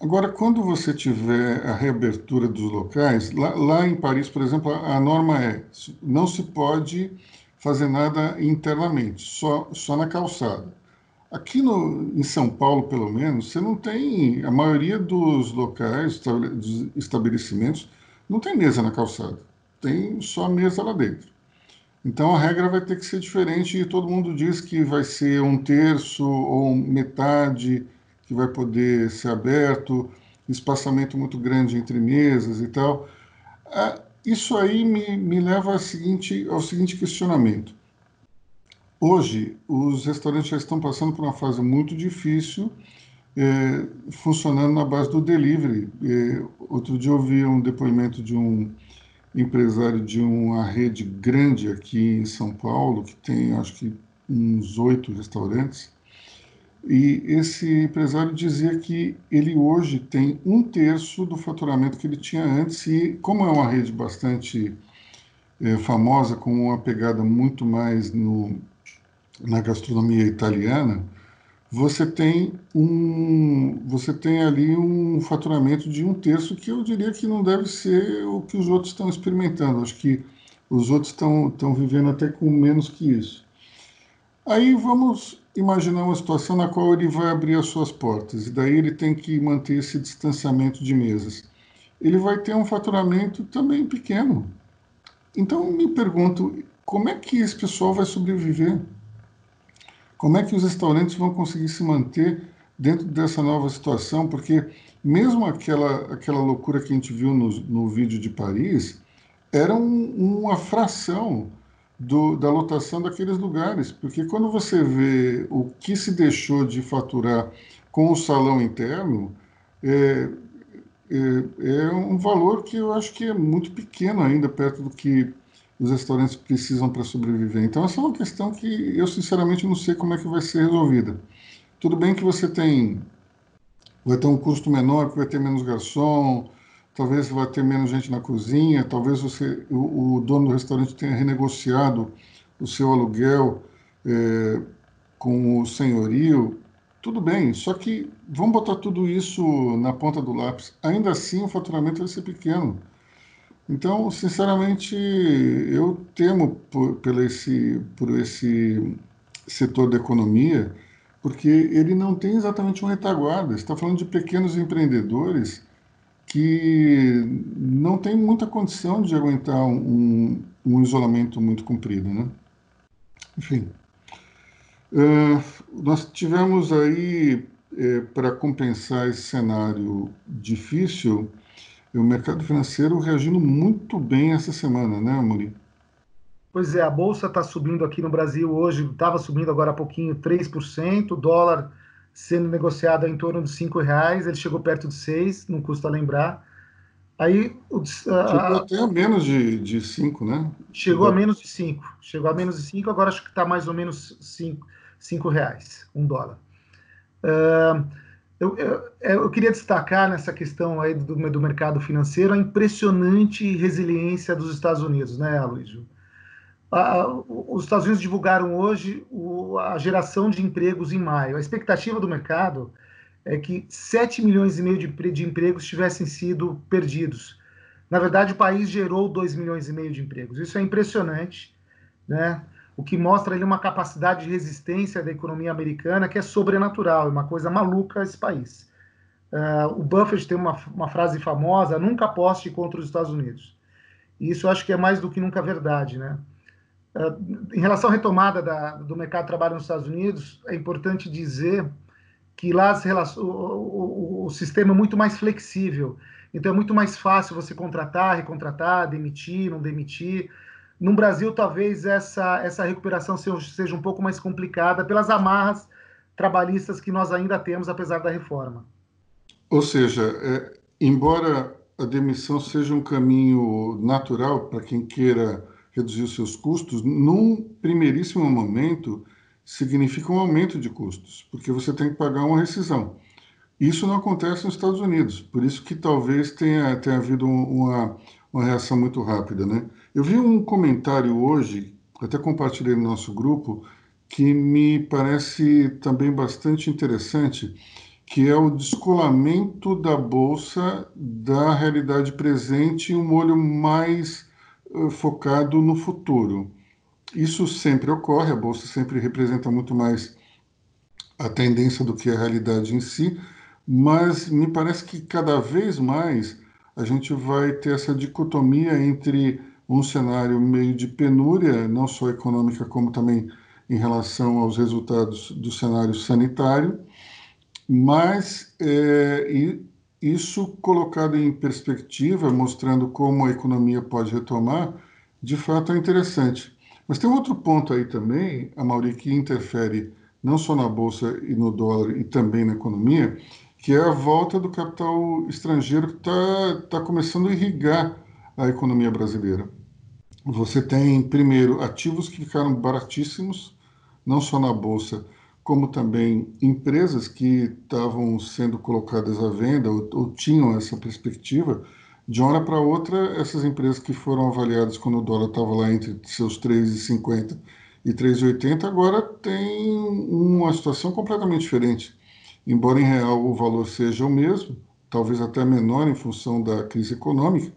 Agora, quando você tiver a reabertura dos locais, lá, lá, em Paris, por exemplo, a, a norma é não se pode fazer nada internamente, só, só na calçada. Aqui no, em São Paulo, pelo menos, você não tem. A maioria dos locais, dos estabelecimentos, não tem mesa na calçada. Tem só mesa lá dentro. Então a regra vai ter que ser diferente e todo mundo diz que vai ser um terço ou metade que vai poder ser aberto, espaçamento muito grande entre mesas e tal. Ah, isso aí me, me leva ao seguinte, ao seguinte questionamento. Hoje, os restaurantes já estão passando por uma fase muito difícil, é, funcionando na base do delivery. É, outro dia eu vi um depoimento de um empresário de uma rede grande aqui em São Paulo, que tem acho que uns oito restaurantes, e esse empresário dizia que ele hoje tem um terço do faturamento que ele tinha antes, e como é uma rede bastante é, famosa, com uma pegada muito mais no, na gastronomia italiana, você tem um você tem ali um faturamento de um terço que eu diria que não deve ser o que os outros estão experimentando. Acho que os outros estão, estão vivendo até com menos que isso. Aí vamos imaginar uma situação na qual ele vai abrir as suas portas, e daí ele tem que manter esse distanciamento de mesas. Ele vai ter um faturamento também pequeno. Então me pergunto, como é que esse pessoal vai sobreviver? Como é que os restaurantes vão conseguir se manter dentro dessa nova situação? Porque mesmo aquela, aquela loucura que a gente viu no, no vídeo de Paris, era um, uma fração do, da lotação daqueles lugares, porque quando você vê o que se deixou de faturar com o salão interno, é, é, é, um valor que eu acho que é muito pequeno ainda perto do que os restaurantes precisam para sobreviver. Então, essa é uma questão que eu, sinceramente, não sei como é que vai ser resolvida. Tudo bem que você tem vai ter um custo menor, que vai ter menos garçom, talvez vai ter menos gente na cozinha, talvez você, o, o dono do restaurante tenha renegociado o seu aluguel é, com o senhorio, tudo bem, só que vamos botar tudo isso na ponta do lápis. Ainda assim, o faturamento vai ser pequeno. Então, sinceramente, eu temo por, por, esse, por esse setor da economia, porque ele não tem exatamente uma retaguarda. Está falando de pequenos empreendedores que não tem muita condição de aguentar um, um isolamento muito comprido, né? Enfim, uh, nós tivemos aí, eh, para compensar esse cenário difícil, o mercado financeiro reagindo muito bem essa semana, né, Amorim? Pois é, a Bolsa está subindo aqui no Brasil hoje, estava subindo agora há pouquinho 3%, o dólar sendo negociado em torno de cinco reais, ele chegou perto de seis, não custa lembrar. Aí o, chegou a, até a menos de, de cinco, né? Chegou a menos de cinco, chegou a menos de cinco, agora acho que está mais ou menos cinco, cinco reais, um dólar. Uh, eu, eu, eu, queria destacar nessa questão aí do, do mercado financeiro a impressionante resiliência dos Estados Unidos, né, Aloysio? os Estados Unidos divulgaram hoje a geração de empregos em maio. A expectativa do mercado é que 7 milhões e meio de, de empregos tivessem sido perdidos. Na verdade, o país gerou 2 milhões e meio de empregos. Isso é impressionante, né? O que mostra ali uma capacidade de resistência da economia americana que é sobrenatural, é uma coisa maluca esse país. Uh, o Buffett tem uma, uma frase famosa: nunca aposte contra os Estados Unidos. E isso eu acho que é mais do que nunca verdade, né? Uh, em relação à retomada da, do mercado de trabalho nos Estados Unidos, é importante dizer que lá o, o, o, sistema é muito mais flexível. Então é muito mais fácil você contratar, recontratar, demitir, não demitir. No Brasil, talvez essa, essa recuperação seja, um pouco mais complicada pelas amarras trabalhistas que nós ainda temos, apesar da reforma. Ou seja, é, embora a demissão seja um caminho natural para quem queira reduzir os seus custos, num primeiríssimo momento significa um aumento de custos, porque você tem que pagar uma rescisão. Isso não acontece nos Estados Unidos, por isso que talvez tenha, tenha havido uma, uma reação muito rápida. Né? Eu vi um comentário hoje, até compartilhei no nosso grupo, que me parece também bastante interessante, que é o descolamento da bolsa da realidade presente e um olho mais uh, focado no futuro. Isso sempre ocorre, a bolsa sempre representa muito mais a tendência do que a realidade em si, mas me parece que cada vez mais a gente vai ter essa dicotomia entre um cenário meio de penúria, não só econômica, como também em relação aos resultados do cenário sanitário, mas é, isso colocado em perspectiva, mostrando como a economia pode retomar, de fato é interessante. Mas tem outro ponto aí também, a Mauri, que interfere não só na bolsa e no dólar e também na economia, que é a volta do capital estrangeiro que está tá começando a irrigar a economia brasileira. Você tem, primeiro, ativos que ficaram baratíssimos, não só na bolsa, como também empresas que estavam sendo colocadas à venda ou, ou tinham essa perspectiva. De uma hora para outra, essas empresas que foram avaliadas quando o dólar estava lá entre seus 3,50 e 3,80, agora tem uma situação completamente diferente embora em real o valor seja o mesmo, talvez até menor em função da crise econômica,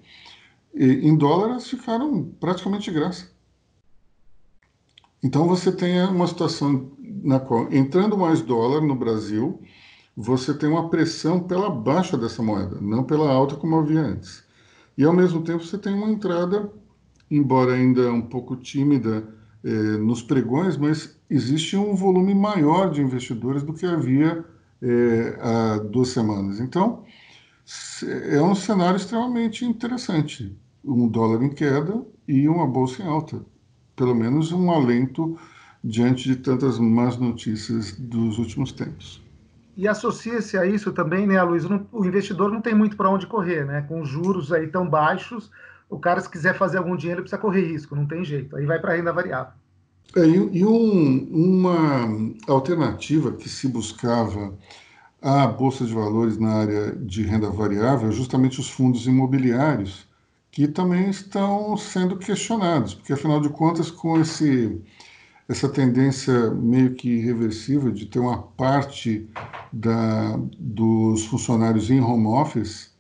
em dólares ficaram praticamente de graça. Então você tem uma situação na qual, entrando mais dólar no Brasil, você tem uma pressão pela baixa dessa moeda, não pela alta como havia antes. E ao mesmo tempo você tem uma entrada, embora ainda um pouco tímida eh, nos pregões, mas existe um volume maior de investidores do que havia é, há duas semanas. Então, é um cenário extremamente interessante. Um dólar em queda e uma bolsa em alta. Pelo menos um alento diante de tantas más notícias dos últimos tempos. E associa-se a isso também, né, Luiz? O investidor não tem muito para onde correr, né? Com juros aí tão baixos, o cara, se quiser fazer algum dinheiro, precisa correr risco, não tem jeito. Aí vai para a renda variável. É, e, um, uma alternativa que se buscava à Bolsa de Valores na área de renda variável é justamente os fundos imobiliários, que também estão sendo questionados, porque afinal de contas, com esse, essa tendência meio que irreversível de ter uma parte da, dos funcionários em home office,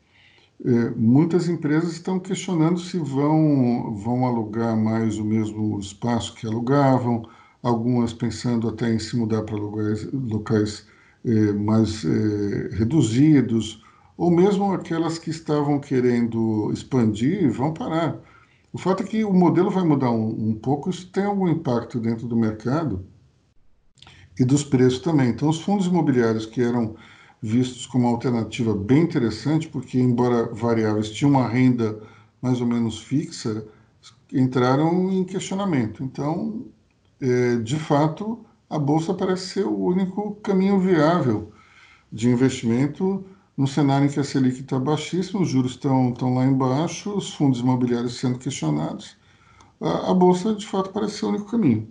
muitas empresas estão questionando se vão, vão alugar mais o mesmo espaço que alugavam, algumas pensando até em se mudar para locais, locais é, mais é, reduzidos, ou mesmo aquelas que estavam querendo expandir vão parar. O fato é que o modelo vai mudar um, um pouco, isso tem algum impacto dentro do mercado e dos preços também. Então, os fundos imobiliários que eram vistos como uma alternativa bem interessante, porque, embora variáveis, tinham uma renda mais ou menos fixa, entraram em questionamento. Então, é, de fato, a Bolsa parece ser o único caminho viável de investimento no cenário em que a Selic está baixíssima, os juros estão, estão lá embaixo, os fundos imobiliários sendo questionados. A, a Bolsa, de fato, parece ser o único caminho.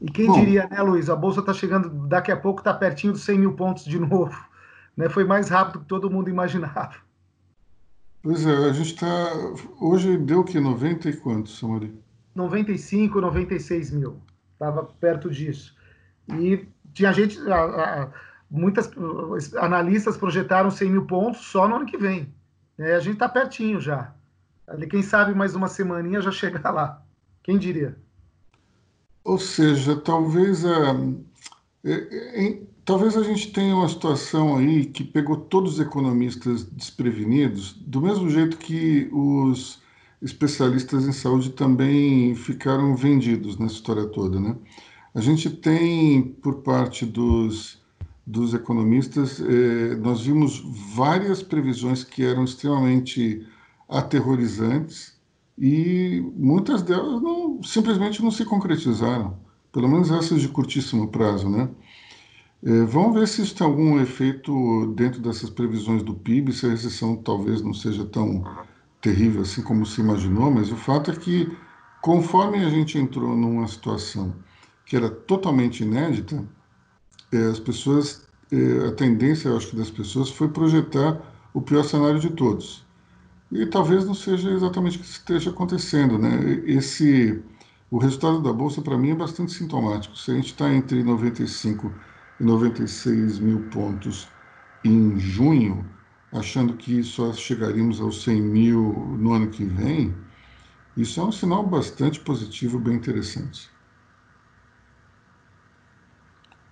E quem Bom, diria, né, Luiz? A bolsa está chegando, daqui a pouco está pertinho dos 100 mil pontos de novo. Né? Foi mais rápido que todo mundo imaginava. Pois é, a gente está. Hoje deu o que? 90 e quantos, Samari? 95, 96 mil. Estava perto disso. E tinha gente. A, a, muitas analistas projetaram 100 mil pontos só no ano que vem. É, a gente está pertinho já. Ali, quem sabe mais uma semaninha já chegar lá. Quem diria? Ou seja, talvez a, é, é, talvez a gente tenha uma situação aí que pegou todos os economistas desprevenidos, do mesmo jeito que os especialistas em saúde também ficaram vendidos nessa história toda, né? A gente tem, por parte dos, dos economistas, eh, nós vimos várias previsões que eram extremamente aterrorizantes e muitas delas não, simplesmente não se concretizaram, pelo menos essas de curtíssimo prazo, né? É, vamos ver se isso tem algum efeito dentro dessas previsões do PIB, se a recessão talvez não seja tão terrível assim como se imaginou, mas o fato é que conforme a gente entrou numa situação que era totalmente inédita, é, as pessoas, é, a tendência, eu acho que das pessoas foi projetar o pior cenário de todos. E talvez não seja exatamente o que esteja acontecendo, né? Esse, o resultado da bolsa para mim é bastante sintomático. Se a gente está entre 95 96 mil pontos em junho, achando que só chegaríamos aos 100 mil no ano que vem, isso é um sinal bastante positivo, bem interessante.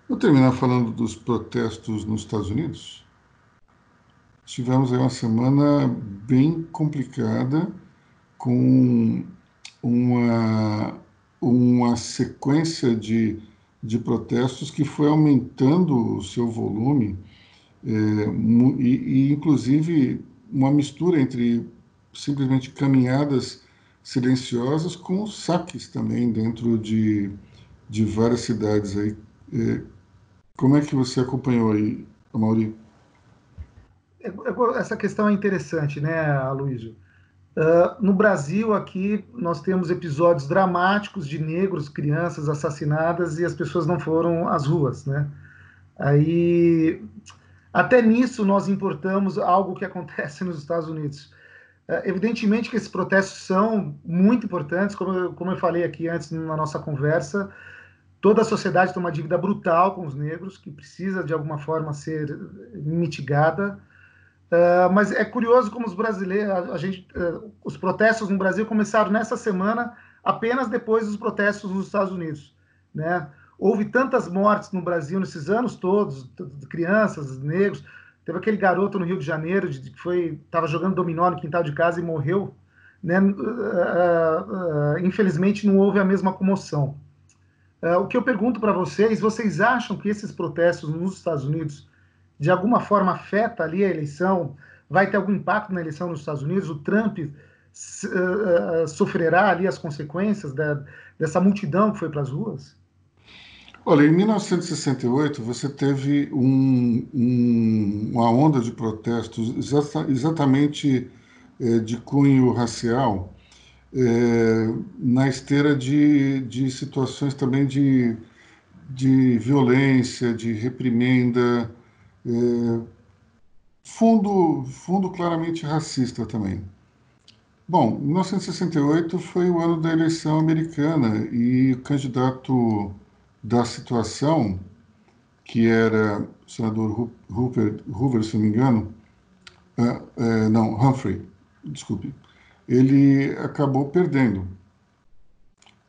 Vou terminar falando dos protestos nos Estados Unidos. Tivemos aí uma semana bem complicada, com uma, uma sequência de, de protestos que foi aumentando o seu volume, é, e, e inclusive uma mistura entre simplesmente caminhadas silenciosas com saques também dentro de, de várias cidades aí. É, como é que você acompanhou aí, Mauri? Essa questão é interessante, né, Aloysio? Uh, no Brasil, aqui, nós temos episódios dramáticos de negros, crianças assassinadas e as pessoas não foram às ruas, né? Aí, até nisso, nós importamos algo que acontece nos Estados Unidos. Uh, evidentemente que esses protestos são muito importantes, como como eu falei aqui antes na nossa conversa, toda a sociedade tem uma dívida brutal com os negros, que precisa, de alguma forma, ser mitigada, Uh, mas é curioso como os brasileiros, a, a gente, uh, os protestos no Brasil começaram nessa semana, apenas depois dos protestos nos Estados Unidos, né? Houve tantas mortes no Brasil nesses anos todos, de crianças, negros. Teve aquele garoto no Rio de Janeiro de, que foi estava jogando dominó no quintal de casa e morreu, né? Uh, infelizmente não houve a mesma comoção. o que eu pergunto para vocês, vocês acham que esses protestos nos Estados Unidos de alguma forma afeta ali a eleição? Vai ter algum impacto na eleição nos Estados Unidos? O Trump uh, sofrerá ali as consequências da, dessa multidão que foi para as ruas? Olha, em 1968 você teve um, um, uma onda de protestos exata, exatamente eh, de cunho racial, eh, na esteira de, de situações também de, de violência, de reprimenda, é, fundo, fundo claramente racista também. Bom, 1968 foi o ano da eleição americana e o candidato da situação, que era o senador Hoover, Hoover se não me engano, uh, uh, não, Humphrey, desculpe, ele acabou perdendo.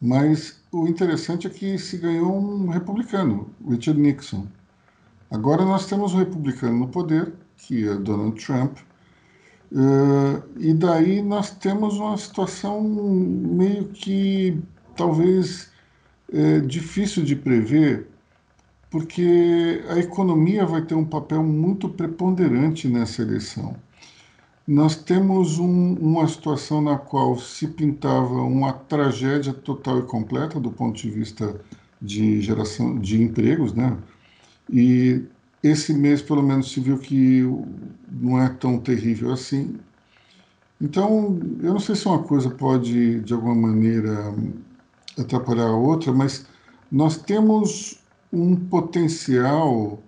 Mas o interessante é que se ganhou um republicano, Richard Nixon. Agora nós temos um republicano no poder, que é Donald Trump, uh, e daí nós temos uma situação meio que talvez é, difícil de prever, porque a economia vai ter um papel muito preponderante nessa eleição. Nós temos um, uma situação na qual se pintava uma tragédia total e completa do ponto de vista de geração de empregos, né? E esse mês, pelo menos, se viu que não é tão terrível assim. Então, eu não sei se uma coisa pode, de alguma maneira, atrapalhar a outra, mas nós temos um potencial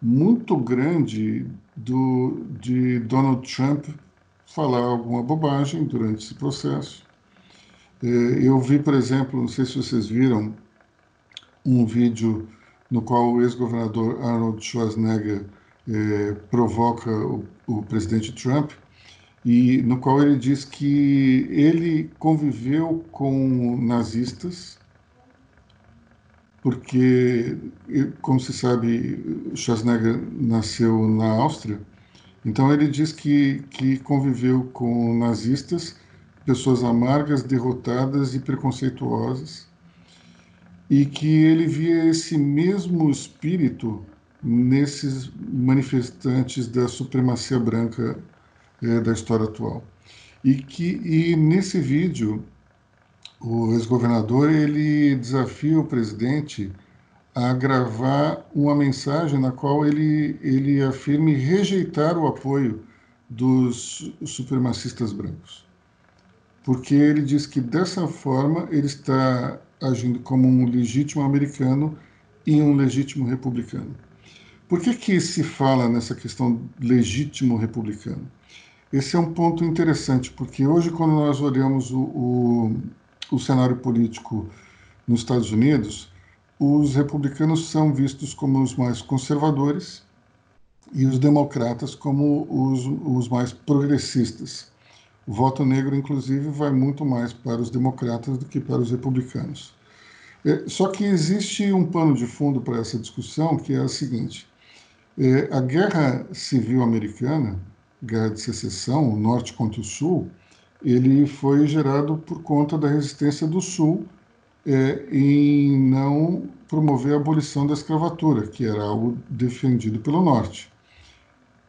muito grande do, de Donald Trump falar alguma bobagem durante esse processo. É, eu vi, por exemplo, não sei se vocês viram, um vídeo no qual o ex-governador Arnold Schwarzenegger eh, provoca o, o, presidente Trump e no qual ele diz que ele conviveu com nazistas porque, como se sabe, Schwarzenegger nasceu na Áustria, então ele diz que, que conviveu com nazistas, pessoas amargas, derrotadas e preconceituosas, e que ele via esse mesmo espírito nesses manifestantes da supremacia branca é, da história atual. E que e nesse vídeo o ex-governador ele desafia o presidente a gravar uma mensagem na qual ele ele afirme rejeitar o apoio dos supremacistas brancos. Porque ele diz que dessa forma ele está agindo como um legítimo americano e um legítimo republicano. Por que, que se fala nessa questão legítimo republicano? Esse é um ponto interessante, porque hoje, quando nós olhamos o, o, o cenário político nos Estados Unidos, os republicanos são vistos como os mais conservadores e os democratas como os, os mais progressistas. O voto negro, inclusive, vai muito mais para os democratas do que para os republicanos. É, só que existe um pano de fundo para essa discussão, que é a seguinte: é, a guerra civil americana, guerra de secessão, o norte contra o sul, ele foi gerado por conta da resistência do sul é, em não promover a abolição da escravatura, que era algo defendido pelo norte.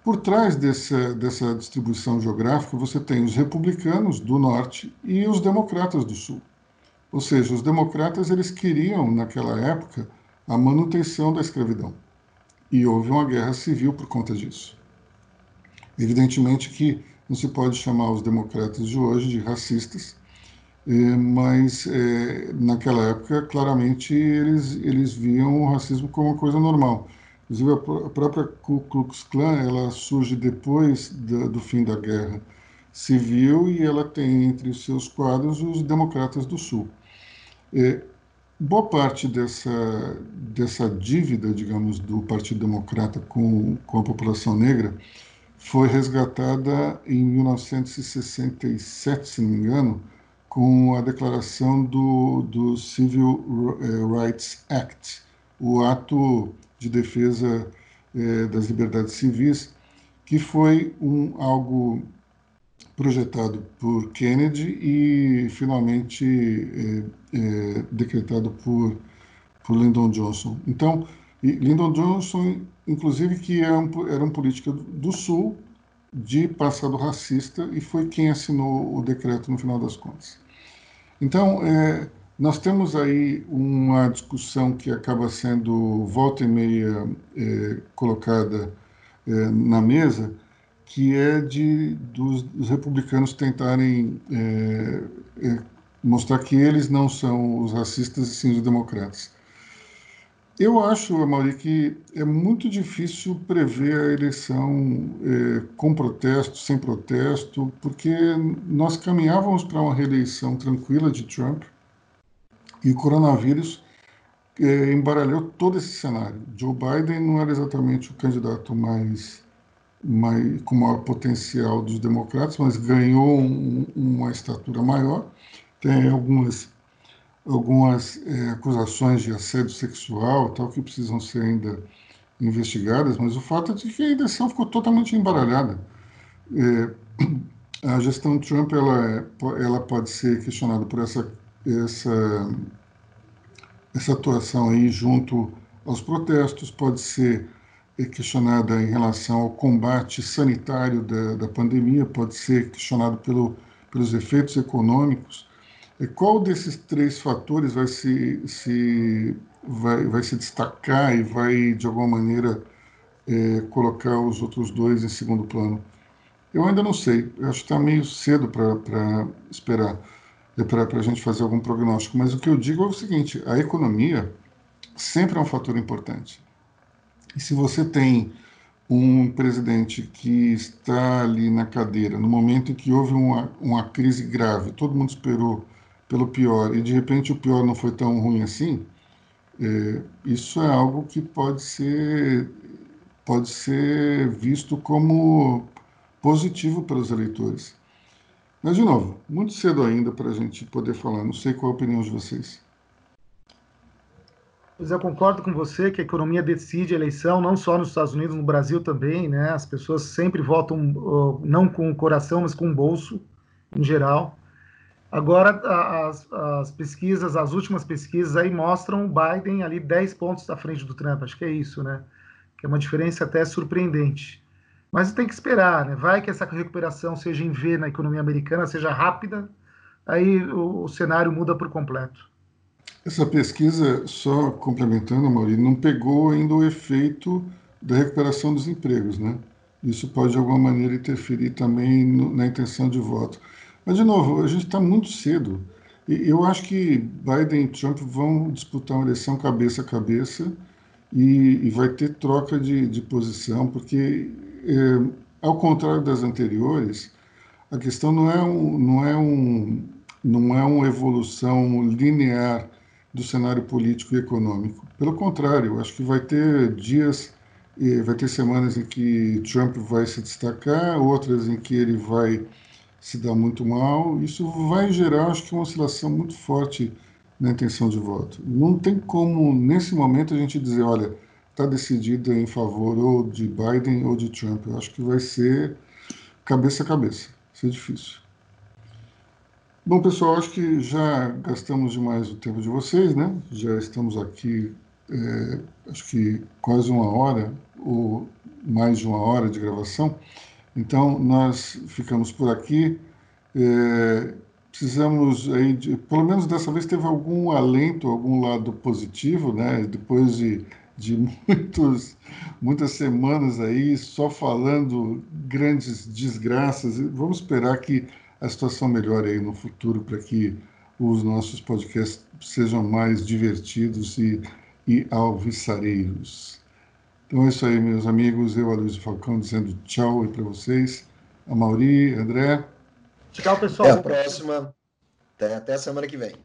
Por trás dessa, dessa distribuição geográfica, você tem os republicanos do norte e os democratas do sul. Ou seja, os democratas eles queriam, naquela época, a manutenção da escravidão. E houve uma guerra civil por conta disso. Evidentemente que não se pode chamar os democratas de hoje de racistas, eh, mas é, naquela época, claramente, eles, eles viam o racismo como uma coisa normal. Inclusive, a própria Ku Klux Klan ela surge depois do, do fim da Guerra Civil e ela tem entre os seus quadros os democratas do Sul. É, boa parte dessa, dessa dívida, digamos, do Partido Democrata com, com a população negra foi resgatada em 1967, se não me engano, com a declaração do, do Civil eh, Rights Act, o ato de defesa eh, das liberdades civis, que foi um, algo projetado por Kennedy e finalmente eh, eh, decretado por, por Lyndon Johnson. Então, Lyndon Johnson, inclusive, que era é um, era um político do Sul, de passado racista, e foi quem assinou o decreto no final das contas. Então, é, nós temos aí uma discussão que acaba sendo volta e meia é, colocada é, na mesa, que é de dos, dos republicanos tentarem é, mostrar que eles não são os racistas e sim os democratas. Eu acho, Amaury, que é muito difícil prever a eleição com protesto, sem protesto, porque nós caminhávamos para uma reeleição tranquila de Trump, e o coronavírus é, embaralhou todo esse cenário. Joe Biden não era exatamente o candidato mais, mais com maior potencial dos democratas, mas ganhou um, uma estatura maior. Tem algumas algumas é, acusações de assédio sexual tal que precisam ser ainda investigadas, mas o fato é de que a eleição ficou totalmente embaralhada. É, a gestão Trump ela, é, ela pode ser questionada por essa essa, essa atuação aí junto aos protestos, pode ser questionada em relação ao combate sanitário da, da pandemia, pode ser questionado pelo, pelos efeitos econômicos. Qual desses três fatores vai se, se, vai, vai se destacar e vai, de alguma maneira, é, colocar os outros dois em segundo plano? Eu ainda não sei, acho que está meio cedo para esperar para a gente fazer algum prognóstico, mas o que eu digo é o seguinte: a economia sempre é um fator importante. E se você tem um presidente que está ali na cadeira no momento em que houve uma, uma crise grave, todo mundo esperou pelo pior e de repente o pior não foi tão ruim assim, é, isso é algo que pode ser pode ser visto como positivo para os eleitores. Mas, de novo, muito cedo ainda para a gente poder falar. Não sei qual a opinião de vocês. Pois eu concordo com você que a economia decide a eleição, não só nos Estados Unidos, no Brasil também, né? As pessoas sempre votam não com o coração, mas com o bolso, em geral. Agora, as, as, pesquisas, as últimas pesquisas aí mostram o Biden ali 10 pontos à frente do Trump, acho que é isso, né? Que é uma diferença até surpreendente. Mas tem que esperar, né? Vai que essa recuperação seja em V na economia americana, seja rápida, aí o, o cenário muda por completo. Essa pesquisa, só complementando, Maurício, não pegou ainda o efeito da recuperação dos empregos, né? Isso pode, de alguma maneira, interferir também no, na intenção de voto. Mas, de novo, a gente está muito cedo. E eu acho que Biden e Trump vão disputar uma eleição cabeça a cabeça e, e vai ter troca de, de posição, porque é, ao contrário das anteriores, a questão não é, um, não, é um, não é uma evolução linear do cenário político e econômico. Pelo contrário, acho que vai ter dias e vai ter semanas em que Trump vai se destacar, outras em que ele vai se dar muito mal. Isso vai gerar, acho que, uma oscilação muito forte na intenção de voto. Não tem como, nesse momento, a gente dizer, olha, está decidida em favor ou de Biden ou de Trump. Eu acho que vai ser cabeça a cabeça. Vai ser difícil. Bom, pessoal, acho que já gastamos demais o tempo de vocês, né? Já estamos aqui, é, acho que quase uma hora ou mais de uma hora de gravação. Então, nós ficamos por aqui. É, precisamos aí, de, pelo menos dessa vez, teve algum alento, algum lado positivo, né? Depois de, de muitos, muitas semanas aí só falando grandes desgraças. Vamos esperar que a situação melhore aí no futuro para que os nossos podcasts sejam mais divertidos e, e alvissareiros. Então é isso aí, meus amigos. Eu, Aloysio Falcão, dizendo tchau aí para vocês. A Mauri, André. Tchau, pessoal. Até a próxima. Até, até a semana que vem.